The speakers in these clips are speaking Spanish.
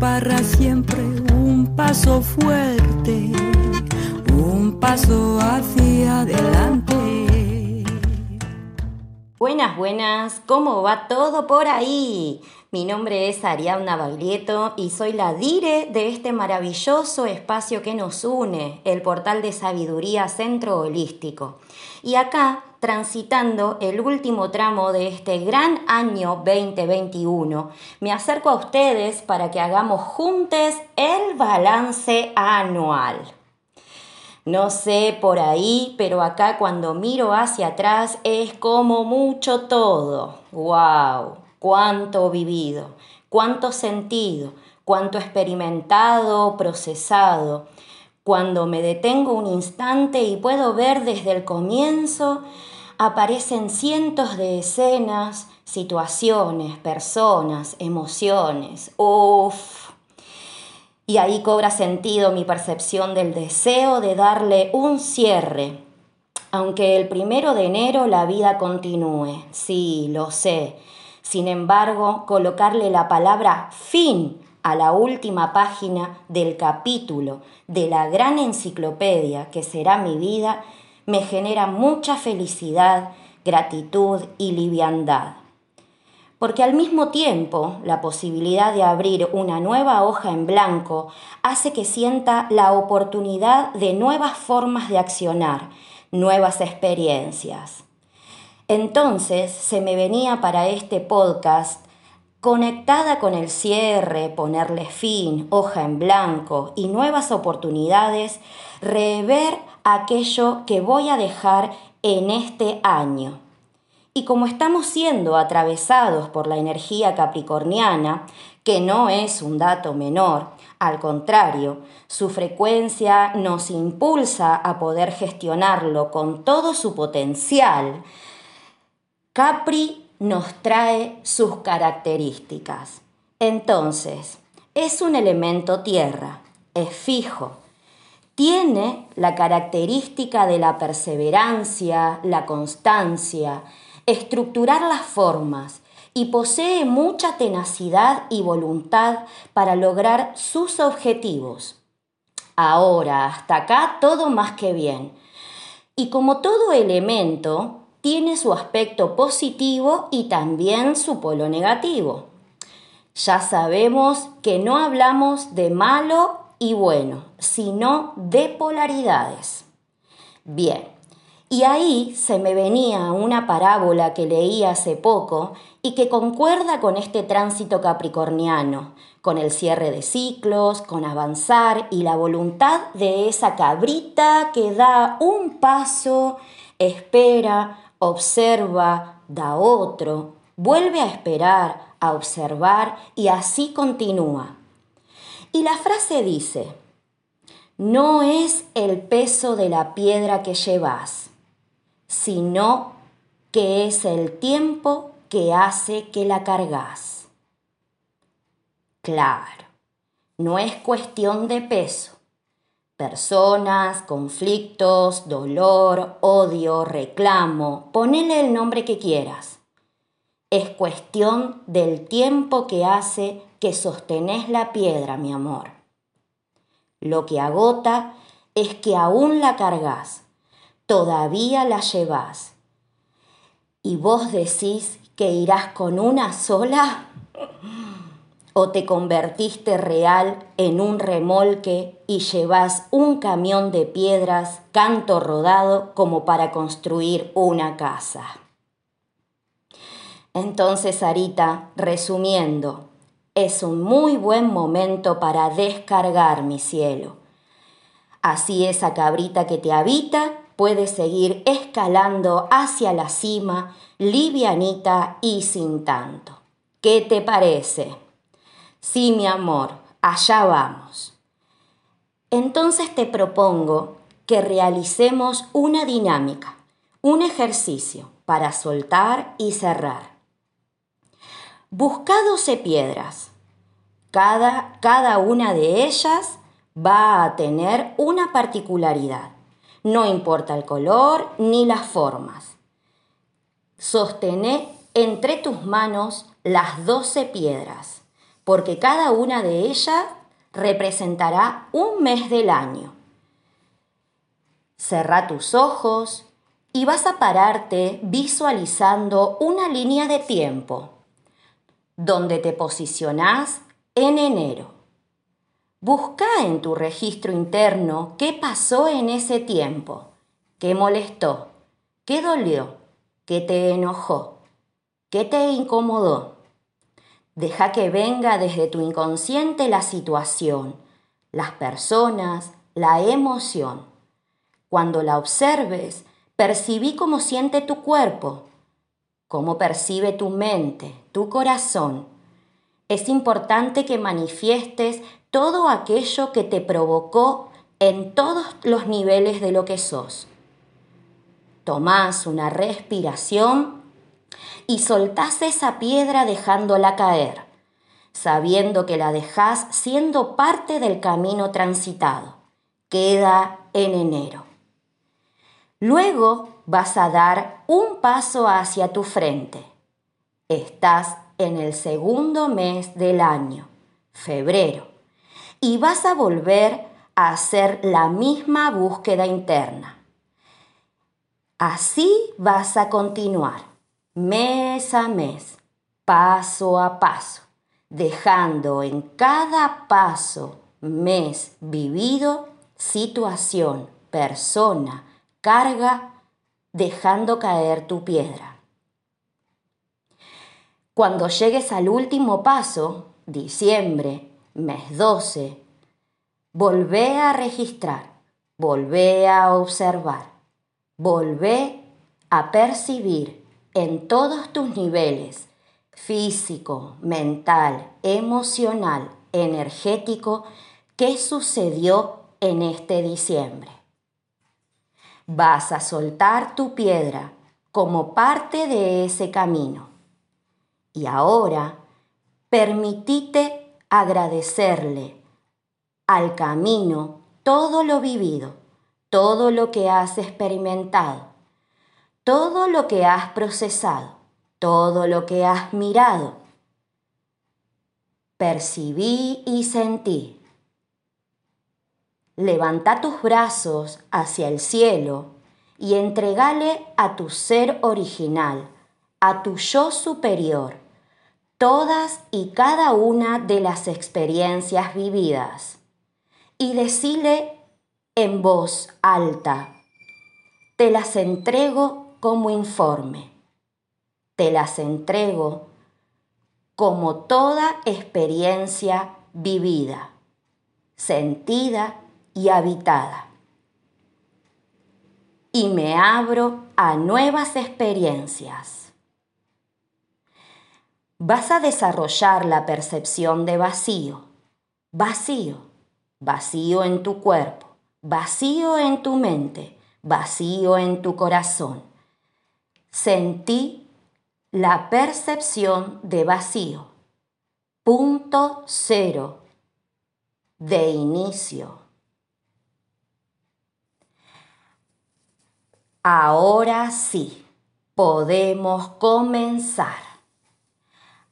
para siempre un paso fuerte, un paso hacia adelante. Buenas, buenas, ¿cómo va todo por ahí? Mi nombre es Ariadna Baglietto y soy la dire de este maravilloso espacio que nos une, el portal de sabiduría Centro Holístico. Y acá, transitando el último tramo de este gran año 2021, me acerco a ustedes para que hagamos juntos el balance anual. No sé por ahí, pero acá cuando miro hacia atrás es como mucho todo. ¡Wow! Cuánto vivido, cuánto sentido, cuánto experimentado, procesado. Cuando me detengo un instante y puedo ver desde el comienzo, aparecen cientos de escenas, situaciones, personas, emociones. Uf. Y ahí cobra sentido mi percepción del deseo de darle un cierre. Aunque el primero de enero la vida continúe, sí, lo sé, sin embargo, colocarle la palabra fin a la última página del capítulo de la gran enciclopedia que será mi vida me genera mucha felicidad, gratitud y liviandad. Porque al mismo tiempo la posibilidad de abrir una nueva hoja en blanco hace que sienta la oportunidad de nuevas formas de accionar, nuevas experiencias. Entonces se me venía para este podcast conectada con el cierre, ponerle fin, hoja en blanco y nuevas oportunidades, rever aquello que voy a dejar en este año. Y como estamos siendo atravesados por la energía capricorniana, que no es un dato menor, al contrario, su frecuencia nos impulsa a poder gestionarlo con todo su potencial, Capri nos trae sus características. Entonces, es un elemento tierra, es fijo. Tiene la característica de la perseverancia, la constancia, estructurar las formas y posee mucha tenacidad y voluntad para lograr sus objetivos. Ahora, hasta acá todo más que bien. Y como todo elemento, tiene su aspecto positivo y también su polo negativo. Ya sabemos que no hablamos de malo y bueno, sino de polaridades. Bien, y ahí se me venía una parábola que leí hace poco y que concuerda con este tránsito capricorniano, con el cierre de ciclos, con avanzar y la voluntad de esa cabrita que da un paso, espera, observa, da otro, vuelve a esperar, a observar y así continúa. Y la frase dice, no es el peso de la piedra que llevas, sino que es el tiempo que hace que la cargas. Claro, no es cuestión de peso, personas, conflictos, dolor, odio, reclamo, ponele el nombre que quieras. Es cuestión del tiempo que hace que sostenés la piedra, mi amor. Lo que agota es que aún la cargas, todavía la llevas. Y vos decís que irás con una sola o te convertiste real en un remolque y llevas un camión de piedras canto rodado como para construir una casa. Entonces, Sarita, resumiendo, es un muy buen momento para descargar mi cielo. Así esa cabrita que te habita puede seguir escalando hacia la cima, livianita y sin tanto. ¿Qué te parece? Sí, mi amor, allá vamos. Entonces te propongo que realicemos una dinámica, un ejercicio para soltar y cerrar. Busca 12 piedras. Cada, cada una de ellas va a tener una particularidad. No importa el color ni las formas. Sostené entre tus manos las 12 piedras porque cada una de ellas representará un mes del año. Cerra tus ojos y vas a pararte visualizando una línea de tiempo donde te posicionás en enero. Busca en tu registro interno qué pasó en ese tiempo, qué molestó, qué dolió, qué te enojó, qué te incomodó. Deja que venga desde tu inconsciente la situación, las personas, la emoción. Cuando la observes, percibí cómo siente tu cuerpo, cómo percibe tu mente, tu corazón. Es importante que manifiestes todo aquello que te provocó en todos los niveles de lo que sos. Tomás una respiración y soltás esa piedra dejándola caer, sabiendo que la dejás siendo parte del camino transitado. Queda en enero. Luego vas a dar un paso hacia tu frente. Estás en el segundo mes del año, febrero, y vas a volver a hacer la misma búsqueda interna. Así vas a continuar, mes a mes, paso a paso, dejando en cada paso, mes vivido, situación, persona, carga, dejando caer tu piedra. Cuando llegues al último paso, diciembre, mes 12, volvé a registrar, volvé a observar, volvé a percibir en todos tus niveles, físico, mental, emocional, energético, qué sucedió en este diciembre. Vas a soltar tu piedra como parte de ese camino. Y ahora, permitite agradecerle al camino todo lo vivido, todo lo que has experimentado, todo lo que has procesado, todo lo que has mirado. Percibí y sentí levanta tus brazos hacia el cielo y entregale a tu ser original, a tu yo superior, todas y cada una de las experiencias vividas. Y decile en voz alta, te las entrego como informe, te las entrego como toda experiencia vivida, sentida y habitada. Y me abro a nuevas experiencias. Vas a desarrollar la percepción de vacío, vacío, vacío en tu cuerpo, vacío en tu mente, vacío en tu corazón. Sentí la percepción de vacío. Punto cero de inicio. Ahora sí, podemos comenzar.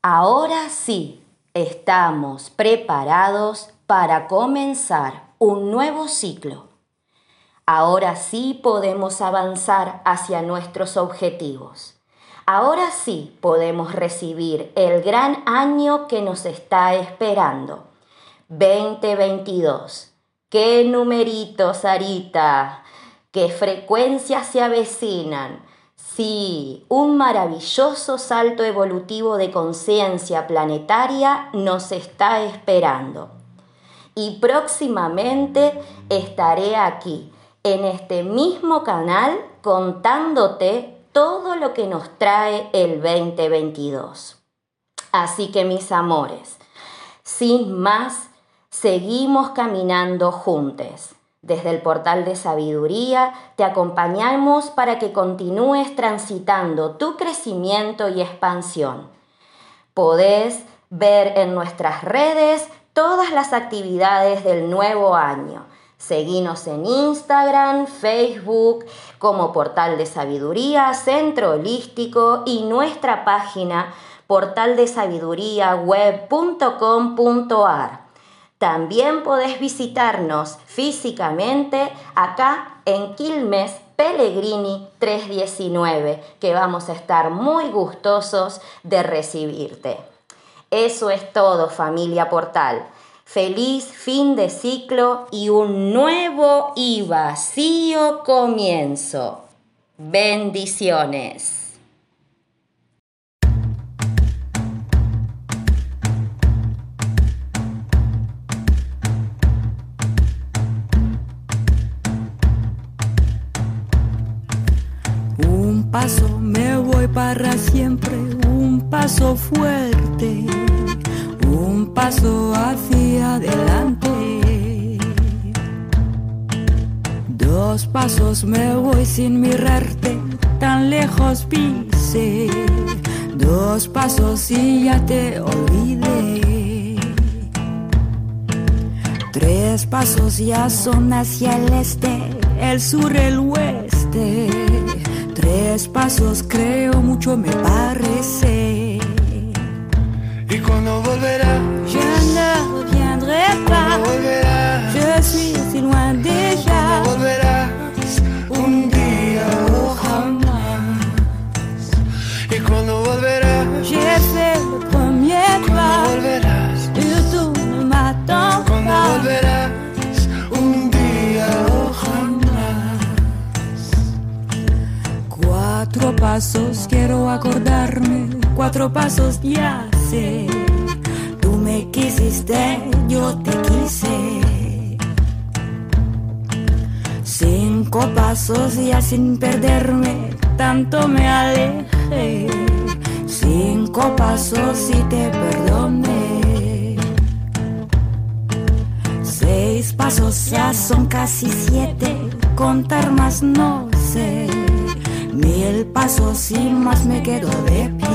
Ahora sí, estamos preparados para comenzar un nuevo ciclo. Ahora sí podemos avanzar hacia nuestros objetivos. Ahora sí podemos recibir el gran año que nos está esperando. 2022. ¡Qué numeritos, Sarita! qué frecuencias se avecinan. Sí, un maravilloso salto evolutivo de conciencia planetaria nos está esperando. Y próximamente estaré aquí, en este mismo canal, contándote todo lo que nos trae el 2022. Así que mis amores, sin más, seguimos caminando juntos desde el portal de sabiduría te acompañamos para que continúes transitando tu crecimiento y expansión. Podés ver en nuestras redes todas las actividades del nuevo año. Seguinos en Instagram, Facebook como Portal de Sabiduría, Centro Holístico y nuestra página portaldesabiduríaweb.com.ar. También podés visitarnos físicamente acá en Quilmes Pellegrini 319, que vamos a estar muy gustosos de recibirte. Eso es todo, familia Portal. Feliz fin de ciclo y un nuevo y vacío comienzo. Bendiciones. Un paso me voy para siempre, un paso fuerte, un paso hacia adelante. Dos pasos me voy sin mirarte, tan lejos pise. Dos pasos y ya te olvidé. Tres pasos ya son hacia el este, el sur, el oeste. Tres pasos creo mucho me parece. ¿Y cuando volverá? Je ne reviendrai pas. ¿Cuándo volverás? Je suis si loin déjà. ¿Cuándo volverás? Un día o jamás. ¿Y cuando volverás? J'ai fait le premier ¿Cuándo pas. volverás? Surtout ne m'attends ¿Cuándo pas. volverás? Un día o jamás. Cuatro pasos quiero acordarme, cuatro pasos ya Tú me quisiste, yo te quise. Cinco pasos ya sin perderme, tanto me alejé. Cinco pasos y te perdoné. Seis pasos ya son casi siete, contar más no sé. Mil pasos y más me quedo de pie.